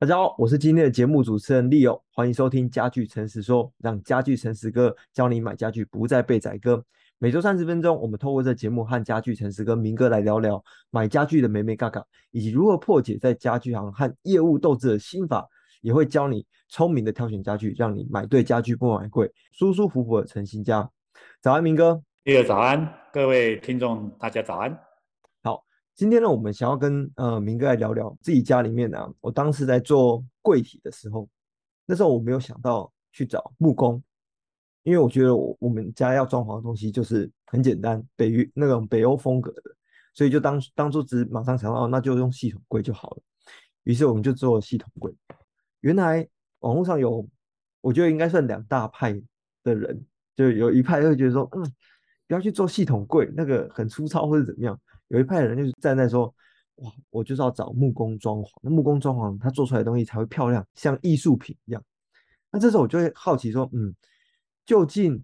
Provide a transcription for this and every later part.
大家好，我是今天的节目主持人 Leo，欢迎收听家具诚实说，让家具诚实哥教你买家具不再被宰割。每周三十分钟，我们透过这节目和家具诚实哥明哥来聊聊买家具的眉眉嘎嘎，以及如何破解在家具行和业务斗智的心法，也会教你聪明的挑选家具，让你买对家具不买贵，舒舒服服的成新家。早安，明哥，Leo 早安，各位听众大家早安。今天呢，我们想要跟呃明哥来聊聊自己家里面啊。我当时在做柜体的时候，那时候我没有想到去找木工，因为我觉得我我们家要装潢的东西就是很简单，北那种北欧风格的，所以就当当初只马上想到，那就用系统柜就好了。于是我们就做了系统柜。原来网络上有，我觉得应该算两大派的人，就有一派会觉得说，嗯，不要去做系统柜，那个很粗糙或者怎么样。有一派人就是站在说，哇，我就是要找木工装潢，那木工装潢他做出来的东西才会漂亮，像艺术品一样。那这时候我就会好奇说，嗯，究竟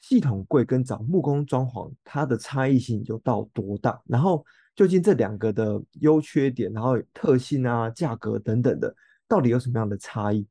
系统柜跟找木工装潢它的差异性有到多大？然后究竟这两个的优缺点，然后特性啊、价格等等的，到底有什么样的差异？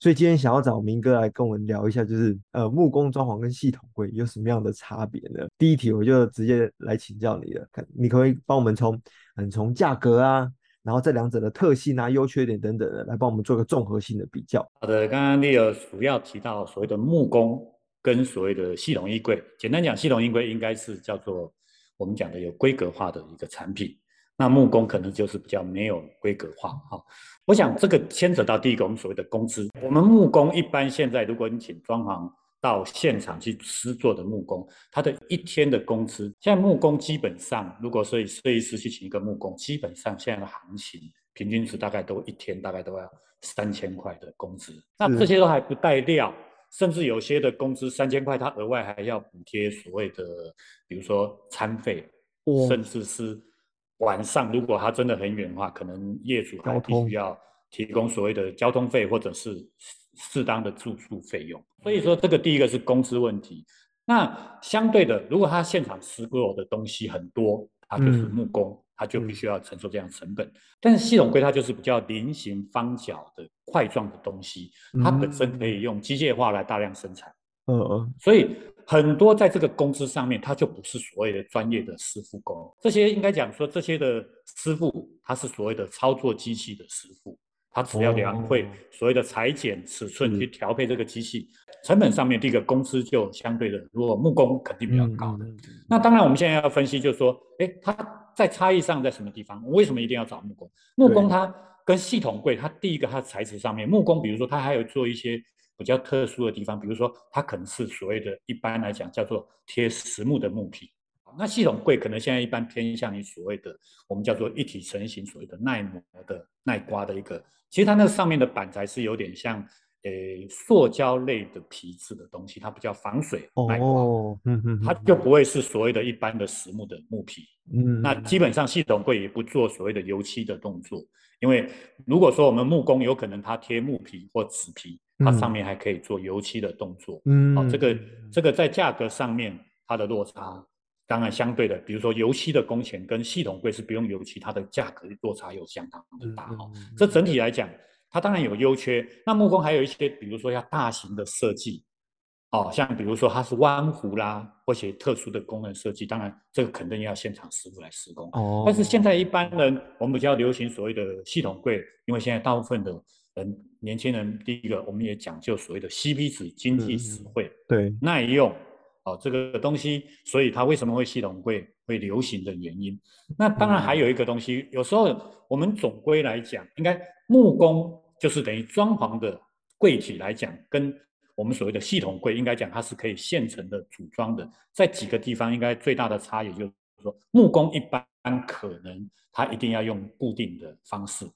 所以今天想要找明哥来跟我们聊一下，就是呃木工装潢跟系统柜有什么样的差别呢？第一题我就直接来请教你了，看你可不可以帮我们从嗯从价格啊，然后这两者的特性啊、优缺点等等的来帮我们做个综合性的比较。好的，刚刚 Leo 主要提到所谓的木工跟所谓的系统衣柜，简单讲，系统衣柜应该是叫做我们讲的有规格化的一个产品。那木工可能就是比较没有规格化哈，我想这个牵扯到第一个我们所谓的工资。我们木工一般现在，如果你请装潢到现场去施作的木工，他的一天的工资，现在木工基本上，如果说设计师去请一个木工，基本上现在的行情平均值大概都一天大概都要三千块的工资。那这些都还不带料，甚至有些的工资三千块，他额外还要补贴所谓的，比如说餐费，甚至是。晚上如果它真的很远的话，可能业主还必须要提供所谓的交通费或者是适当的住宿费用。所以说，这个第一个是工资问题。那相对的，如果他现场施工的东西很多，他就是木工，嗯、他就必须要承受这样的成本。但是系统柜它就是比较菱形方角的块状的东西，它本身可以用机械化来大量生产。嗯嗯，所以。很多在这个工资上面，他就不是所谓的专业的师傅工。这些应该讲说，这些的师傅他是所谓的操作机器的师傅，他只要量会所谓的裁剪尺寸去调配这个机器，成本上面第一个工资就相对的，如果木工肯定比较高的。那当然我们现在要分析，就是说，诶，他在差异上在什么地方？为什么一定要找木工？木工他跟系统柜，他第一个它的材质上面，木工比如说他还有做一些。比较特殊的地方，比如说它可能是所谓的，一般来讲叫做贴实木的木皮。那系统柜可能现在一般偏向于所谓的我们叫做一体成型，所谓的耐磨的耐刮的一个。其实它那上面的板材是有点像诶塑胶类的皮质的东西，它比较防水耐刮。哦，嗯嗯，它就不会是所谓的一般的实木的木皮。嗯，那基本上系统柜也不做所谓的油漆的动作，因为如果说我们木工有可能它贴木皮或纸皮。它上面还可以做油漆的动作，嗯，好，这个这个在价格上面它的落差，当然相对的，比如说油漆的工钱跟系统柜是不用油漆，它的价格落差又相当的大，哈，这整体来讲，它当然有优缺。那木工还有一些，比如说要大型的设计，哦，像比如说它是弯弧啦，或者特殊的功能设计，当然这个肯定要现场师傅来施工。哦，但是现在一般人我们比较流行所谓的系统柜，因为现在大部分的。人年轻人，第一个我们也讲究所谓的 CP 值，经济实惠，嗯、对，耐用，哦，这个东西，所以它为什么会系统柜会流行的原因。那当然还有一个东西，有时候我们总归来讲，应该木工就是等于装潢的柜体来讲，跟我们所谓的系统柜应该讲它是可以现成的组装的，在几个地方应该最大的差异就是说，木工一般可能它一定要用固定的方式。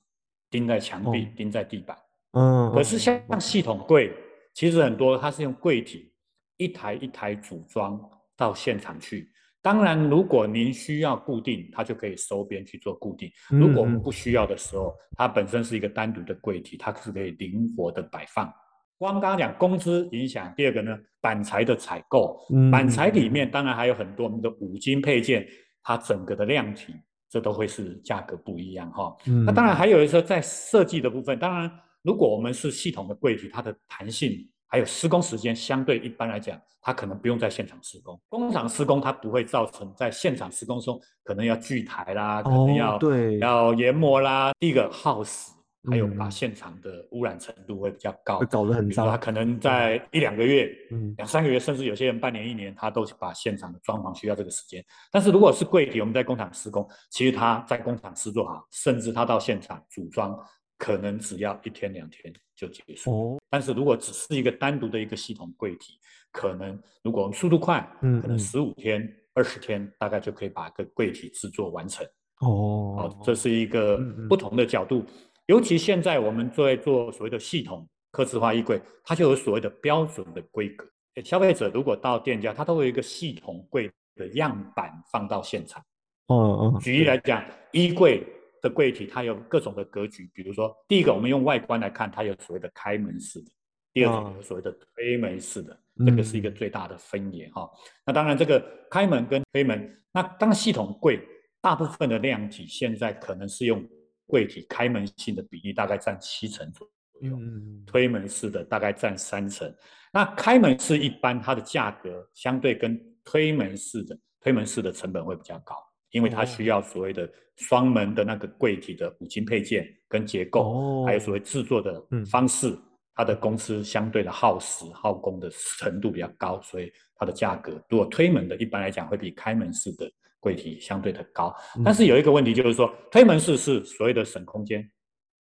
钉在墙壁，钉在地板。嗯，可是像系统柜，其实很多它是用柜体一台一台组装到现场去。当然，如果您需要固定，它就可以收边去做固定。如果我们不需要的时候，它本身是一个单独的柜体，它是可以灵活的摆放。光刚刚讲工资影响，第二个呢，板材的采购，板材里面当然还有很多我们的五金配件，它整个的量体。这都会是价格不一样哈。嗯，那当然还有一些在设计的部分，当然如果我们是系统的柜体，它的弹性还有施工时间相对一般来讲，它可能不用在现场施工。工厂施工它不会造成在现场施工中可能要锯台啦，可能要、哦、对要研磨啦，第一个耗时。还有把现场的污染程度会比较高，会搞得很脏。他可能在一两个月、嗯，两三个月，甚至有些人半年、一年，他都把现场的装潢需要这个时间。但是如果是柜体，我们在工厂施工，其实他在工厂施作好，甚至他到现场组装，可能只要一天两天就结束。哦。但是如果只是一个单独的一个系统柜体，可能如果我们速度快，嗯，可能十五天、二十天，大概就可以把个柜体制作完成。哦，好，这是一个不同的角度。嗯嗯尤其现在我们在做所谓的系统客制化衣柜，它就有所谓的标准的规格。消费者如果到店家，他都会有一个系统柜的样板放到现场。哦哦。举例来讲，衣柜的柜体它有各种的格局，比如说第一个我们用外观来看，它有所谓的开门式的；第二种有所谓的推门式的，这个是一个最大的分野哈。那当然这个开门跟推门，那当系统柜大部分的量体现在可能是用。柜体开门性的比例大概占七成左右，推门式的大概占三成。那开门式一般它的价格相对跟推门式的推门式的成本会比较高，因为它需要所谓的双门的那个柜体的五金配件跟结构，还有所谓制作的方式，它的公司相对的耗时耗工的程度比较高，所以它的价格如果推门的一般来讲会比开门式的。柜体相对的高，但是有一个问题就是说，推门式是所谓的省空间，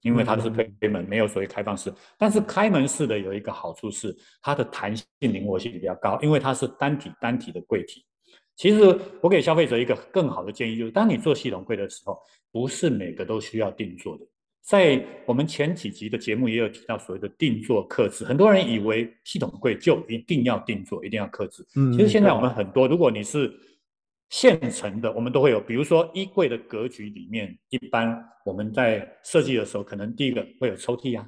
因为它是推门，没有所谓开放式。但是开门式的有一个好处是，它的弹性灵活性比较高，因为它是单体单体的柜体。其实我给消费者一个更好的建议，就是当你做系统柜的时候，不是每个都需要定做的。在我们前几集的节目也有提到所谓的定做克制，很多人以为系统柜就一定要定做，一定要克制。其实现在我们很多，如果你是现成的，我们都会有，比如说衣柜的格局里面，一般我们在设计的时候，可能第一个会有抽屉啊，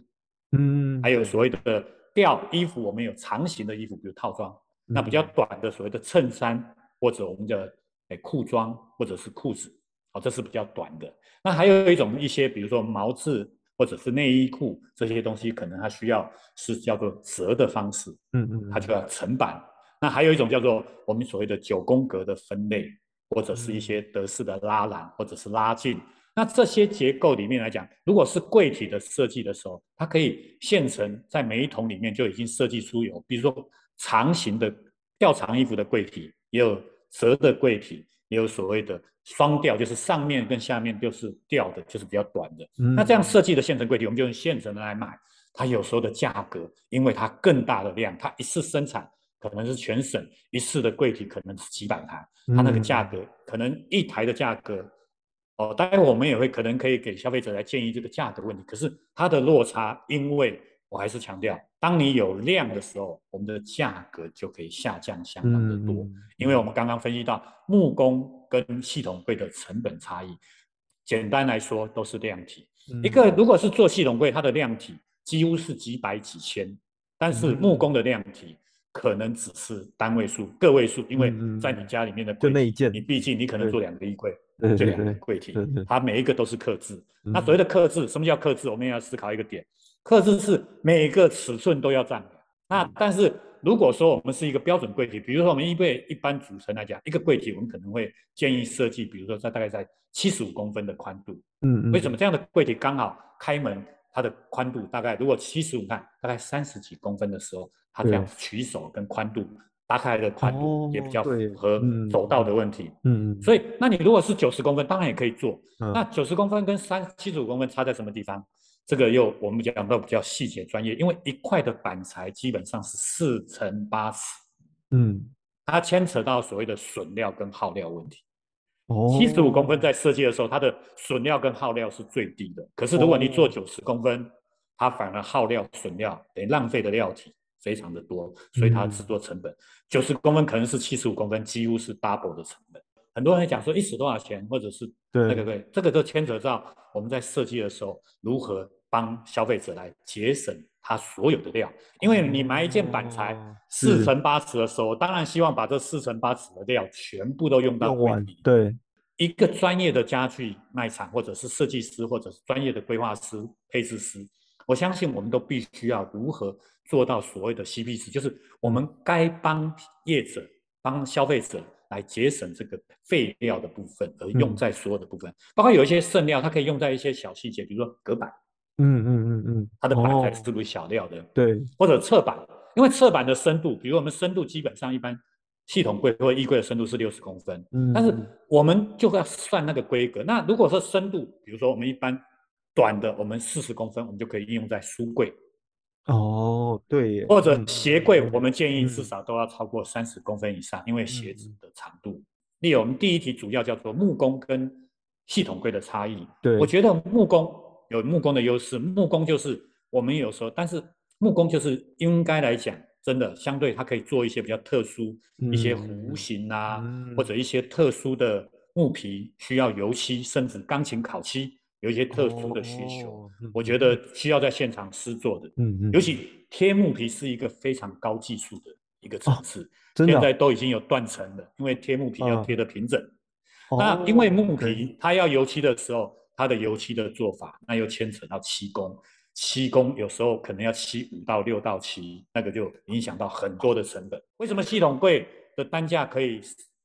嗯，还有所谓的吊衣服，我们有长型的衣服，比如套装，那比较短的所谓的衬衫或者我们的诶裤装或者是裤子，哦，这是比较短的。那还有一种一些，比如说毛质或者是内衣裤这些东西，可能它需要是叫做折的方式，嗯嗯，它就要层板。那还有一种叫做我们所谓的九宫格的分类，或者是一些德式的拉篮，或者是拉近。那这些结构里面来讲，如果是柜体的设计的时候，它可以现成在每一桶里面就已经设计出有，比如说长形的吊长衣服的柜体，也有折的柜体，也有所谓的双吊，就是上面跟下面都是吊的，就是比较短的。那这样设计的现成柜体，我们就用现成的来买。它有时候的价格，因为它更大的量，它一次生产。可能是全省一次的柜体，可能是几百台，它那个价格可能一台的价格，哦，待会我们也会可能可以给消费者来建议这个价格问题。可是它的落差，因为我还是强调，当你有量的时候，我们的价格就可以下降相当的多。因为我们刚刚分析到木工跟系统柜的成本差异，简单来说都是量体。一个如果是做系统柜，它的量体几乎是几百几千，但是木工的量体。可能只是单位数、个位数，因为在你家里面的柜体，就那一件，你毕竟你可能做两个衣柜，这两个柜体，它每一个都是刻字。那所谓的刻字，什么叫刻字？我们也要思考一个点，客制是每个尺寸都要占的。那但是如果说我们是一个标准柜体，比如说我们衣柜一般组成来讲，一个柜体我们可能会建议设计，比如说在大概在七十五公分的宽度。嗯嗯。为什么这样的柜体刚好开门，它的宽度大概如果七十五看，大概三十几公分的时候。它这样取手跟宽度打开来的宽度也比较符合走道的问题。嗯，所以那你如果是九十公分，当然也可以做。那九十公分跟三七十五公分差在什么地方？这个又我们讲到比较细节专业，因为一块的板材基本上是四乘八尺。嗯，它牵扯到所谓的损料跟耗料问题。哦，七十五公分在设计的时候，它的损料跟耗料是最低的。可是如果你做九十公分，它反而耗料损料等于浪费的料体。非常的多，所以它制作成本九十、嗯、公分可能是七十五公分，几乎是 double 的成本。很多人讲说一尺多少钱，或者是那个对，这个都牵扯到我们在设计的时候如何帮消费者来节省他所有的料。因为你买一件板材四乘八尺的时候，当然希望把这四乘八尺的料全部都用到柜体。对，一个专业的家具卖场，或者是设计师，或者是专业的规划师、配置师，我相信我们都必须要如何做到所谓的 CP 值，就是我们该帮业者、帮消费者来节省这个废料的部分，而用在所有的部分，嗯、包括有一些剩料，它可以用在一些小细节，比如说隔板，嗯嗯嗯嗯，它的板材是不是小料的？哦、对，或者侧板，因为侧板的深度，比如我们深度基本上一般。系统柜或衣柜的深度是六十公分，嗯，但是我们就要算那个规格。那如果说深度，比如说我们一般短的，我们四十公分，我们就可以应用在书柜。哦，对，或者鞋柜，我们建议至少都要超过三十公分以上，因为鞋子的长度。例如，我们第一题主要叫做木工跟系统柜的差异。对，我觉得木工有木工的优势，木工就是我们有时候，但是木工就是应该来讲。真的，相对它可以做一些比较特殊、嗯、一些弧形啊，嗯、或者一些特殊的木皮需要油漆，甚至钢琴烤漆有一些特殊的需求，我觉得需要在现场施做的。嗯嗯，尤其贴木皮是一个非常高技术的一个层次，哦、现在都已经有断层了，因为贴木皮要贴得平整。哦、那因为木皮它要油漆的时候，它的油漆的做法，那又牵扯到漆工。漆工有时候可能要漆五到六道漆，那个就影响到很多的成本。为什么系统柜的单价可以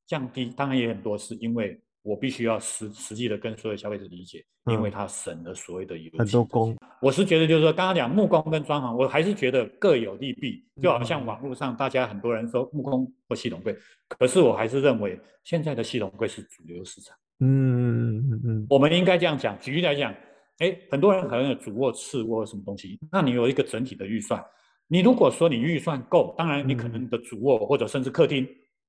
降低？当然也很多是因为我必须要实实际的跟所有消费者理解，因为它省了所谓的油漆。很多工，我是觉得就是说，刚刚讲木工跟装潢，我还是觉得各有利弊。就好像网络上大家很多人说木工或系统柜，可是我还是认为现在的系统柜是主流市场。嗯嗯嗯，我们应该这样讲。举例来讲。哎，很多人可能有主卧、次卧什么东西，那你有一个整体的预算。你如果说你预算够，当然你可能你的主卧或者甚至客厅，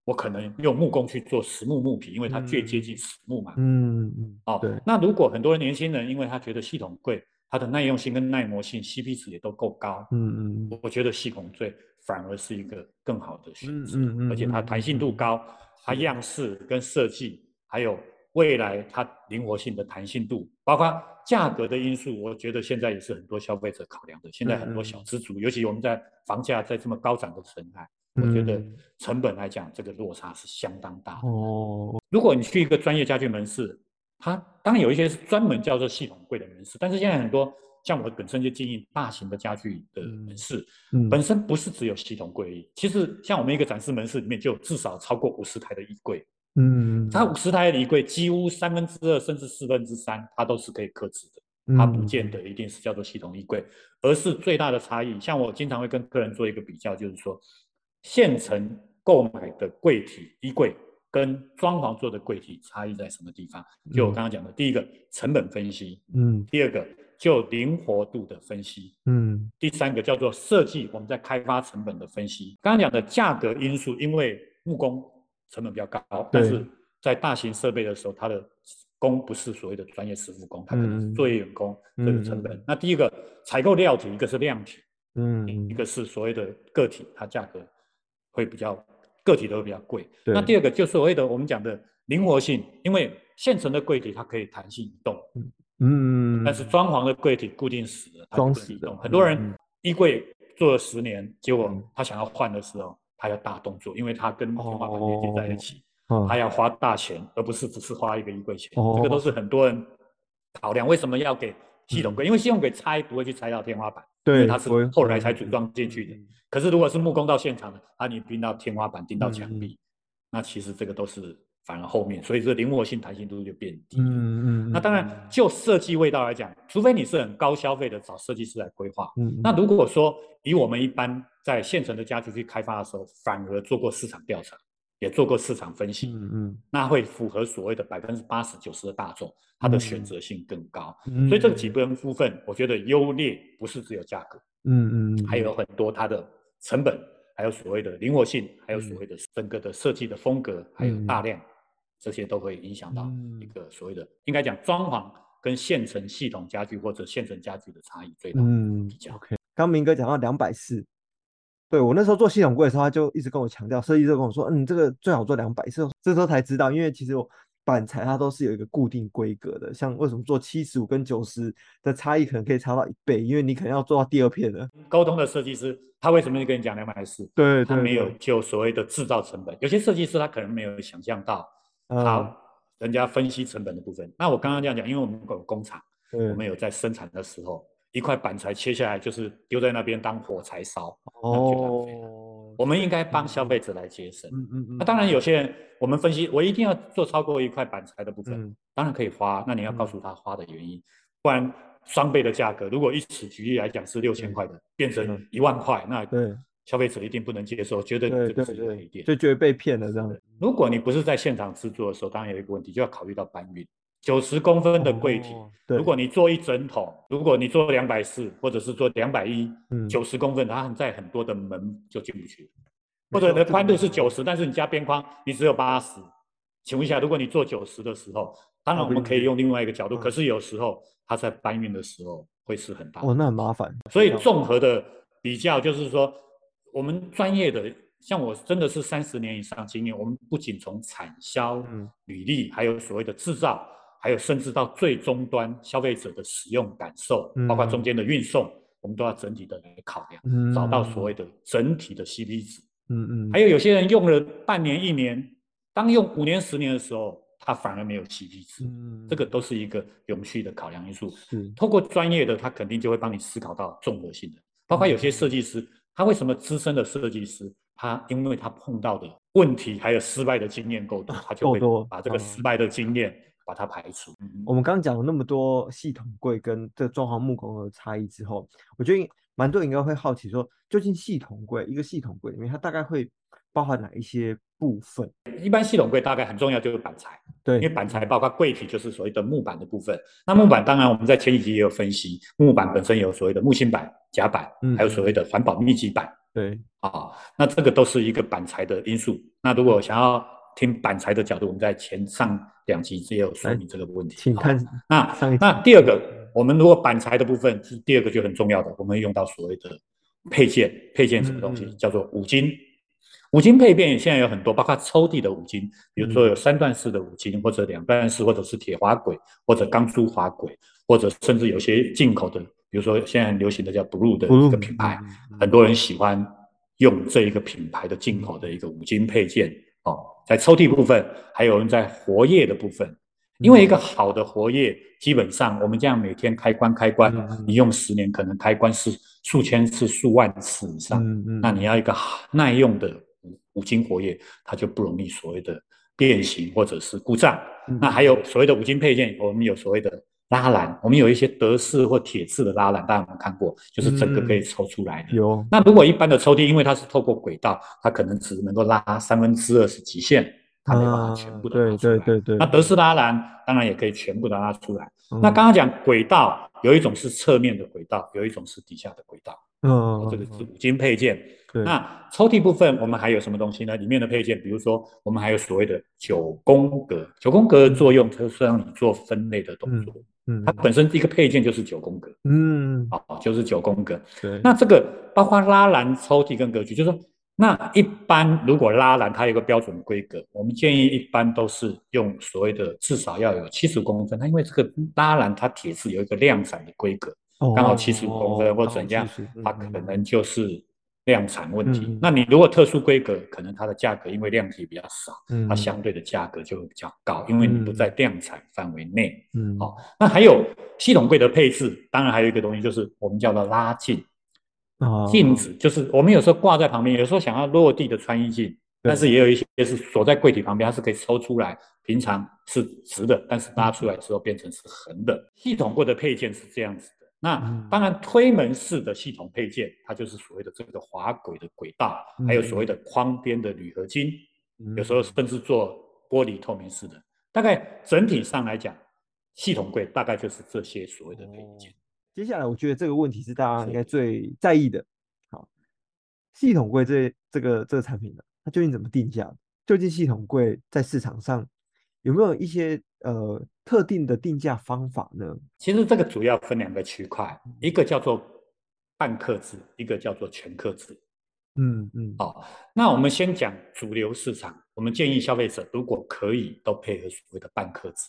我可能用木工去做实木木皮，因为它最接近实木嘛。嗯嗯。哦，对。那如果很多年轻人，因为他觉得系统贵它的耐用性跟耐磨性 CP 值也都够高，嗯嗯，我觉得系统最反而是一个更好的选择。嗯嗯。而且它弹性度高，它样式跟设计还有。未来它灵活性的弹性度，包括价格的因素，我觉得现在也是很多消费者考量的。现在很多小资族，嗯、尤其我们在房价在这么高涨的时代，嗯、我觉得成本来讲，这个落差是相当大的。哦，如果你去一个专业家具门市，它当然有一些是专门叫做系统柜的门市，但是现在很多像我本身就经营大型的家具的门市，嗯、本身不是只有系统柜，其实像我们一个展示门市里面就至少超过五十台的衣柜。嗯，它五十台的衣柜，几乎三分之二甚至四分之三，它都是可以克制的。它不见得一定是叫做系统衣柜，而是最大的差异。像我经常会跟客人做一个比较，就是说，现成购买的柜体衣柜跟装潢做的柜体差异在什么地方？就我刚刚讲的，第一个成本分析，嗯，第二个就灵活度的分析，嗯，第三个叫做设计，我们在开发成本的分析。刚刚讲的价格因素，因为木工。成本比较高，但是在大型设备的时候，它的工不是所谓的专业师傅工，它可能是作业员工，这个成本。那第一个采购料体，一个是量体，嗯，一个是所谓的个体，它价格会比较个体都会比较贵。那第二个就是所谓的我们讲的灵活性，因为现成的柜体它可以弹性移动，嗯，但是装潢的柜体固定死了，装死的。很多人衣柜做了十年，结果他想要换的时候。他要大动作，因为他跟天花板连接在一起，他、哦、要花大钱，而不是只是花一个衣柜钱。哦、这个都是很多人考量，为什么要给系统柜？嗯、因为系统柜拆不会去拆到天花板，对，它是后来才组装进去的。嗯、可是如果是木工到现场的，啊，你钉到天花板，钉到墙壁，嗯、那其实这个都是反而后面，所以这灵活性、弹性度就变低。嗯嗯。那当然，就设计味道来讲，除非你是很高消费的，找设计师来规划。嗯。那如果说以我们一般。在现成的家具去开发的时候，反而做过市场调查，也做过市场分析，嗯嗯，那会符合所谓的百分之八十九十的大众，它的选择性更高。嗯、所以这几部分，我觉得优劣不是只有价格，嗯嗯，还有很多它的成本，还有所谓的灵活性，还有所谓的整个的设计的风格，还有大量，这些都会影响到一个所谓的，应该讲装潢跟现成系统家具或者现成家具的差异最大。嗯，OK。刚明哥讲到两百四。对，我那时候做系统柜的时候，他就一直跟我强调，设计师跟我说，嗯，这个最好做两百色。这时候才知道，因为其实我板材它都是有一个固定规格的，像为什么做七十五跟九十的差异可能可以差到一倍，因为你可能要做到第二片的。沟通的设计师他为什么会跟你讲两百四？对，他没有就所谓的制造成本，有些设计师他可能没有想象到好人家分析成本的部分。那我刚刚这样讲，因为我们有工厂，对我们有在生产的时候，一块板材切下来就是丢在那边当火柴烧。哦，我们应该帮消费者来节省。嗯嗯嗯。那当然，有些人我们分析，我一定要做超过一块板材的部分，嗯当然可以花。那你要告诉他花的原因，不然双倍的价格，如果一尺举例来讲是六千块的，变成一万块，那对消费者一定不能接受，觉得这个是一点，就觉得被骗了这样。如果你不是在现场制作的时候，当然有一个问题，就要考虑到搬运。九十公分的柜体，如果你做一整桶，如果你做两百四，或者是做两百一，九十公分，它在很多的门就进不去。或者你的宽度是九十，但是你加边框，你只有八十。请问一下，如果你做九十的时候，当然我们可以用另外一个角度，可是有时候它在搬运的时候会是很大。哦，那很麻烦。所以综合的比较就是说，我们专业的，像我真的是三十年以上经验，我们不仅从产销、履历，还有所谓的制造，还有甚至到最终端消费者的使用感受，包括中间的运送，我们都要整体的来考量，找到所谓的整体的 CP 值。嗯嗯，还有有些人用了半年一年，当用五年十年的时候，他反而没有 CP 值。嗯，这个都是一个永续的考量因素。是，透过专业的，他肯定就会帮你思考到综合性的，包括有些设计师，他为什么资深的设计师，他因为他碰到的问题还有失败的经验够多，他就会把这个失败的经验把它排除。我们刚刚讲了那么多系统柜跟这装潢木工的差异之后，我觉得。蛮多人应该会好奇说，究竟系统柜一个系统柜里面，它大概会包含哪一些部分？一般系统柜大概很重要就是板材，对，因为板材包括柜体，就是所谓的木板的部分。那木板当然我们在前几集也有分析，木板本身有所谓的木芯板、夹板，还有所谓的环保密集板。对，啊，那这个都是一个板材的因素。那如果想要听板材的角度，我们在前上两集也有说明这个问题。请看那那第二个。我们如果板材的部分是第二个就很重要的，我们会用到所谓的配件。配件什么东西？嗯、叫做五金。五金配件现在有很多，包括抽屉的五金，比如说有三段式的五金，或者两段式，或者是铁滑轨，或者钢珠滑轨，或者甚至有些进口的，比如说现在很流行的叫 Blue 的一个品牌，很多人喜欢用这一个品牌的进口的一个五金配件哦，在抽屉部分，还有人在活页的部分。因为一个好的活页，基本上我们这样每天开关开关，你用十年可能开关是数千次、数万次以上。那你要一个耐用的五五金活页，它就不容易所谓的变形或者是故障。那还有所谓的五金配件，我们有所谓的拉篮，我们有一些德式或铁制的拉篮，大家有没有看过？就是整个可以抽出来的。有。那如果一般的抽屉，因为它是透过轨道，它可能只能够拉三分之二是极限。它没办法全部的拉出来。对对对对。那德式拉篮当然也可以全部的拉出来。嗯、那刚刚讲轨道，有一种是侧面的轨道，有一种是底下的轨道。嗯，这个是五金配件。对。那抽屉部分我们还有什么东西呢？里面的配件，比如说我们还有所谓的九宫格。九宫格的作用就是让你做分类的动作。嗯。它本身一个配件就是九宫格。嗯。哦，就是九宫格。对。那这个包括拉篮、抽屉跟格局，就是说。那一般如果拉篮，它有个标准规格，我们建议一般都是用所谓的至少要有七十五公分。它因为这个拉篮它铁质有一个量产的规格，刚好七十五公分或怎样，它可能就是量产问题。那你如果特殊规格，可能它的价格因为量体比较少，它相对的价格就会比较高，因为你不在量产范围内。嗯，好，那还有系统柜的配置，当然还有一个东西就是我们叫做拉镜。镜子就是我们有时候挂在旁边，有时候想要落地的穿衣镜，但是也有一些是锁在柜体旁边，它是可以抽出来，平常是直的，但是拉出来之后变成是横的。系统柜的配件是这样子的。那当然推门式的系统配件，它就是所谓的这个滑轨的轨道，还有所谓的框边的铝合金，有时候甚至做玻璃透明式的。大概整体上来讲，系统柜大概就是这些所谓的配件。接下来，我觉得这个问题是大家应该最在意的。好，系统柜这这个这个产品呢，它究竟怎么定价？究竟系统柜在市场上有没有一些呃特定的定价方法呢？其实这个主要分两个区块，一个叫做半客制，一个叫做全客制。嗯嗯。好，那我们先讲主流市场，我们建议消费者如果可以都配合所谓的半客制。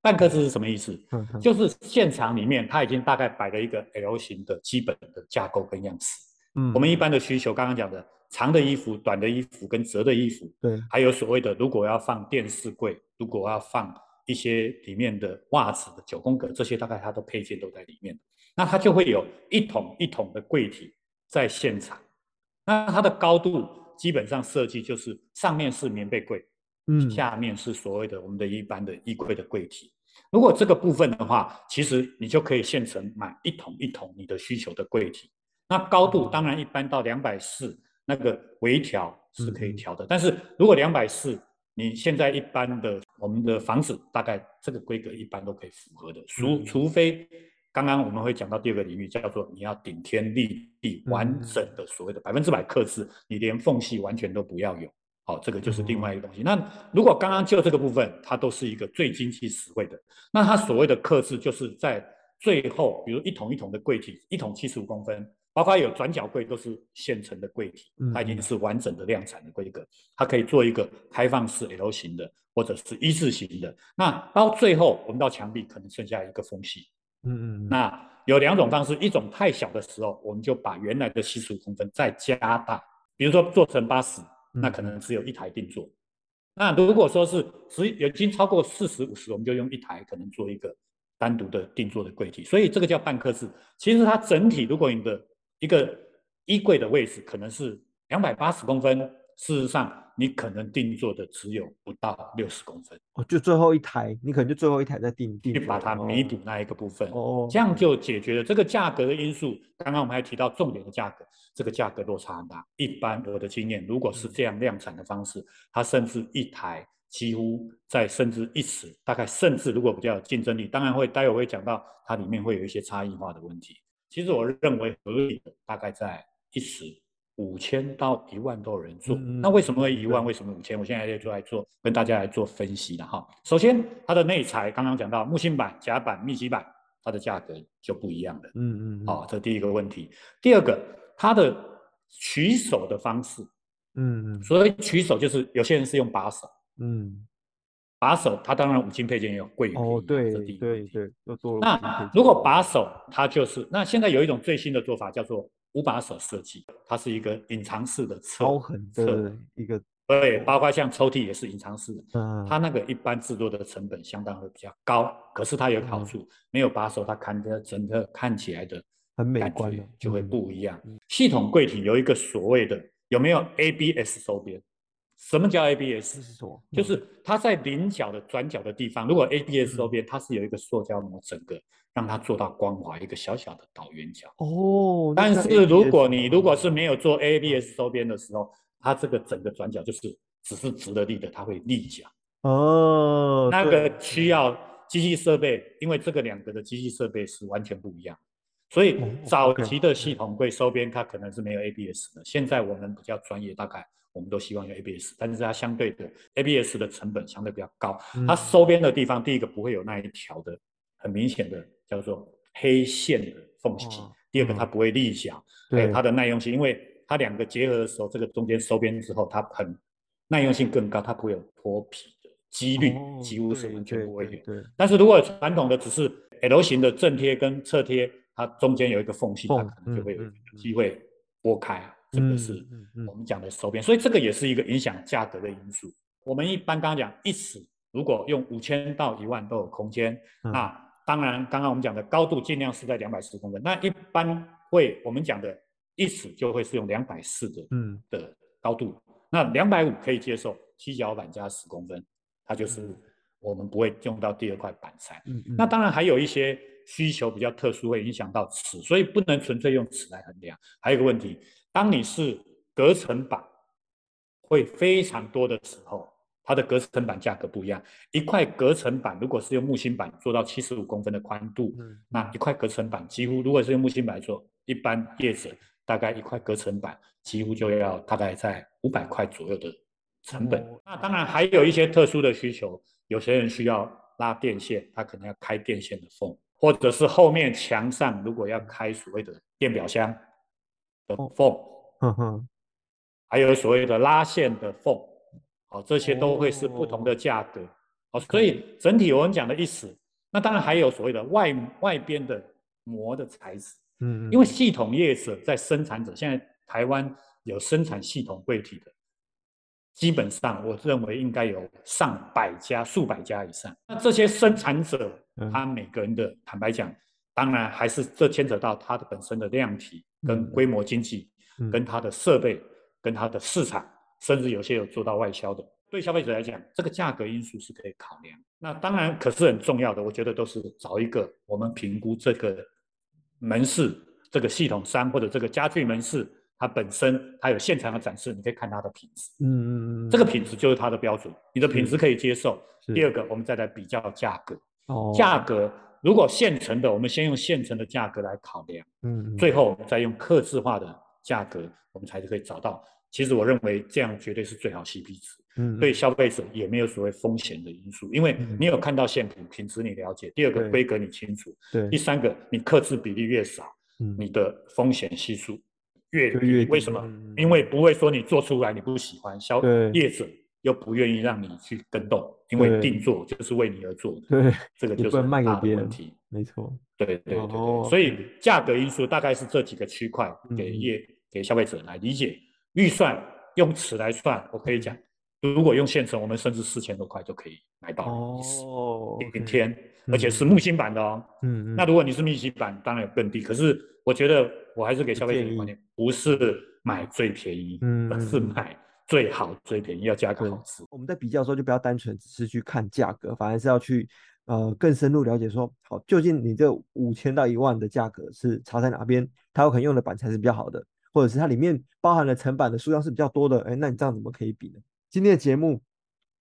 半客制是什么意思？就是现场里面它已经大概摆了一个 L 型的基本的架构跟样式。嗯，我们一般的需求，刚刚讲的长的衣服、短的衣服跟折的衣服，对，还有所谓的如果要放电视柜，如果要放一些里面的袜子的九宫格这些，大概它的配件都在里面。那它就会有一桶一桶的柜体在现场。那它的高度基本上设计就是上面是棉被柜，嗯，下面是所谓的我们的一般的衣柜的柜体。如果这个部分的话，其实你就可以现成买一桶一桶你的需求的柜体。那高度当然一般到两百四，那个微调是可以调的。但是如果两百四，你现在一般的我们的房子大概这个规格一般都可以符合的，除除非刚刚我们会讲到第二个领域，叫做你要顶天立地、完整的所谓的百分之百克制，你连缝隙完全都不要有，好，这个就是另外一个东西。那如果刚刚就这个部分，它都是一个最经济实惠的，那它所谓的克制就是在最后，比如一桶一桶的柜体，一桶七十五公分。包括有转角柜都是现成的柜体，它已经是完整的量产的规格，它可以做一个开放式 L 型的，或者是一字型的。那到最后我们到墙壁可能剩下一个缝隙，嗯嗯。那有两种方式，一种太小的时候，我们就把原来的七十五公分再加大，比如说做成八十，那可能只有一台定做。那如果说是十已经超过四十五十，我们就用一台可能做一个单独的定做的柜体。所以这个叫半刻制。其实它整体如果你的一个衣柜的位置可能是两百八十公分，事实上你可能定做的只有不到六十公分哦，就最后一台，你可能就最后一台在定定，去把它弥补那一个部分哦，这样就解决了这个价格的因素。刚刚我们还提到重点的价格，这个价格落差很大。一般我的经验，如果是这样量产的方式，它甚至一台几乎在甚至一尺，大概甚至如果比较有竞争力，当然会待会会讲到它里面会有一些差异化的问题。其实我认为合理的大概在一尺五千到一万都有人做。嗯、那为什么会一万？为什么五千？我现在就来做跟大家来做分析了哈。首先，它的内材刚刚讲到木芯板、夹板、密集板，它的价格就不一样了。嗯嗯。好，这第一个问题。第二个，它的取手的方式。嗯嗯。所谓取手，就是有些人是用把手。嗯。把手，它当然五金配件也有贵哦，对对对，又多了。那如果把手，它就是那现在有一种最新的做法，叫做无把手设计，它是一个隐藏式的超横的一个，对，包括像抽屉也是隐藏式的，嗯，它那个一般制作的成本相当会比较高，可是它有好处，没有把手，它看着整个看起来的很美观，就会不一样。系统柜体有一个所谓的有没有 ABS 收边？什么叫 ABS？是什么？就是它在棱角的转角的地方，如果 ABS 周边它是有一个塑胶膜，整个让它做到光滑，一个小小的倒圆角。哦。但是如果你如果是没有做 ABS 周边的时候，它这个整个转角就是只是直的立的，它会立角。哦。那个需要机器设备，因为这个两个的机器设备是完全不一样，所以早期的系统柜收边它可能是没有 ABS 的。现在我们比较专业，大概。我们都希望用 ABS，但是它相对的 ABS 的成本相对比较高。它收边的地方，第一个不会有那一条的很明显的叫做黑线的缝隙，第二个它不会立角，还有它的耐用性，因为它两个结合的时候，这个中间收边之后，它很耐用性更高，它不会有脱皮的几率，几乎是完全不会有。但是如果传统的只是 L 型的正贴跟侧贴，它中间有一个缝隙，它可能就会有机会剥开。这个是我们讲的收边，所以这个也是一个影响价格的因素。我们一般刚刚讲一尺，如果用五千到一万都有空间。那当然，刚刚我们讲的高度尽量是在两百四公分。那一般会我们讲的一尺就会是用两百四的嗯的高度。那两百五可以接受，七角板加十公分，它就是我们不会用到第二块板材。那当然还有一些需求比较特殊，会影响到尺，所以不能纯粹用尺来衡量。还有一个问题。当你是隔层板会非常多的时候，它的隔层板价格不一样。一块隔层板如果是用木芯板做到七十五公分的宽度，那一块隔层板几乎如果是用木芯板做，一般业者大概一块隔层板几乎就要大概在五百块左右的成本。那当然还有一些特殊的需求，有些人需要拉电线，他可能要开电线的缝，或者是后面墙上如果要开所谓的电表箱。的缝，哼哼，还有所谓的拉线的缝，哦，这些都会是不同的价格，哦，所以整体我们讲的意思，那当然还有所谓的外外边的膜的材质，嗯，因为系统业者在生产者，现在台湾有生产系统柜体的，基本上我认为应该有上百家、数百家以上。那这些生产者，他每个人的坦白讲，当然还是这牵扯到它的本身的量体跟规模经济，跟它的设备、跟它的市场，甚至有些有做到外销的。对消费者来讲，这个价格因素是可以考量。那当然，可是很重要的，我觉得都是找一个我们评估这个门市、这个系统商或者这个家具门市。它本身它有现场的展示，你可以看它的品质。嗯嗯嗯，这个品质就是它的标准，你的品质可以接受。第二个，我们再来比较价格。哦，价格如果现成的，我们先用现成的价格来考量。嗯，最后再用客制化的价格，我们才可以找到。其实我认为这样绝对是最好 CP 值。嗯，对消费者也没有所谓风险的因素，因为你有看到现品，品质你了解。第二个，规格你清楚。对。第三个，你客制比例越少，你的风险系数。越低，为什么？因为不会说你做出来你不喜欢，消业者又不愿意让你去跟动，因为定做就是为你而做的。对，这个就是大的问题。没错，对对对对，所以价格因素大概是这几个区块，给业给消费者来理解。预算用尺来算，我可以讲，如果用现成，我们甚至四千多块就可以买到。哦，一天，而且是木芯版的哦。嗯，那如果你是密集版，当然有更低。可是我觉得。我还是给消费者一个观念，不是买最便宜，嗯，而是买最好最便宜，要价格好吃。我们在比较的时候，就不要单纯只是去看价格，反而是要去呃更深入了解说，好，究竟你这五千到一万的价格是差在哪边？它有可能用的板材是比较好的，或者是它里面包含的层板的数量是比较多的，哎，那你这样怎么可以比呢？今天的节目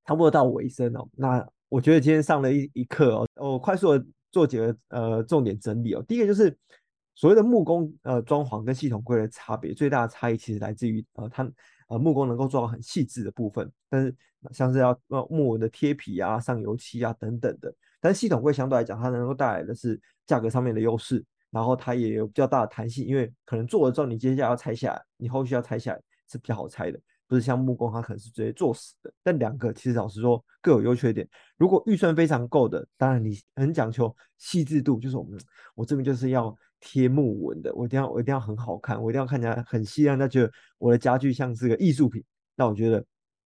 差不多到尾声哦，那我觉得今天上了一一课哦，我快速的做几个呃重点整理哦，第一个就是。所谓的木工呃装潢跟系统柜的差别，最大的差异其实来自于呃它呃木工能够做到很细致的部分，但是像是要呃木纹的贴皮啊、上油漆啊等等的，但系统柜相对来讲，它能够带来的是价格上面的优势，然后它也有比较大的弹性，因为可能做了之后你接下来要拆下来，你后续要拆下来是比较好拆的，不是像木工它可能是直接做死的。但两个其实老实说各有优缺点，如果预算非常够的，当然你很讲求细致度，就是我们我这边就是要。贴木纹的，我一定要，我一定要很好看，我一定要看起来很细，让大家觉得我的家具像是个艺术品。那我觉得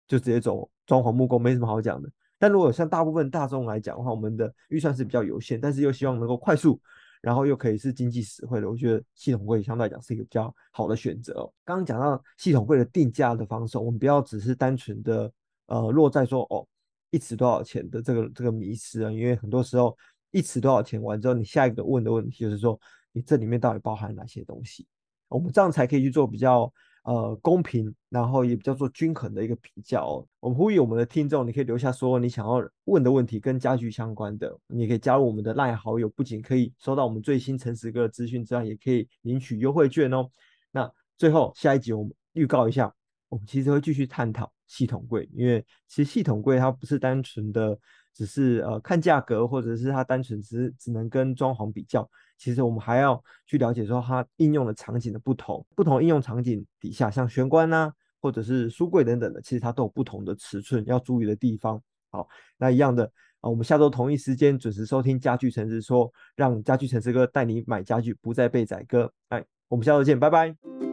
就直接走装潢木工，没什么好讲的。但如果像大部分大众来讲的话，我们的预算是比较有限，但是又希望能够快速，然后又可以是经济实惠的，我觉得系统柜相对来讲是一个比较好的选择哦。刚刚讲到系统柜的定价的方式，我们不要只是单纯的呃落在说哦一尺多少钱的这个这个迷思啊，因为很多时候一尺多少钱完之后，你下一个问的问题就是说。你这里面到底包含哪些东西？我们这样才可以去做比较呃公平，然后也比较做均衡的一个比较哦。我们呼吁我们的听众，你可以留下说你想要问的问题，跟家具相关的，你可以加入我们的赖好友，不仅可以收到我们最新诚实哥的资讯之外，也可以领取优惠券哦。那最后下一集我们预告一下，我们其实会继续探讨系统柜，因为其实系统柜它不是单纯的只是呃看价格，或者是它单纯只只能跟装潢比较。其实我们还要去了解说它应用的场景的不同，不同应用场景底下，像玄关呐、啊，或者是书柜等等的，其实它都有不同的尺寸要注意的地方。好，那一样的啊，我们下周同一时间准时收听家具城市说，让家具城市哥带你买家具不再被宰割。哎，我们下周见，拜拜。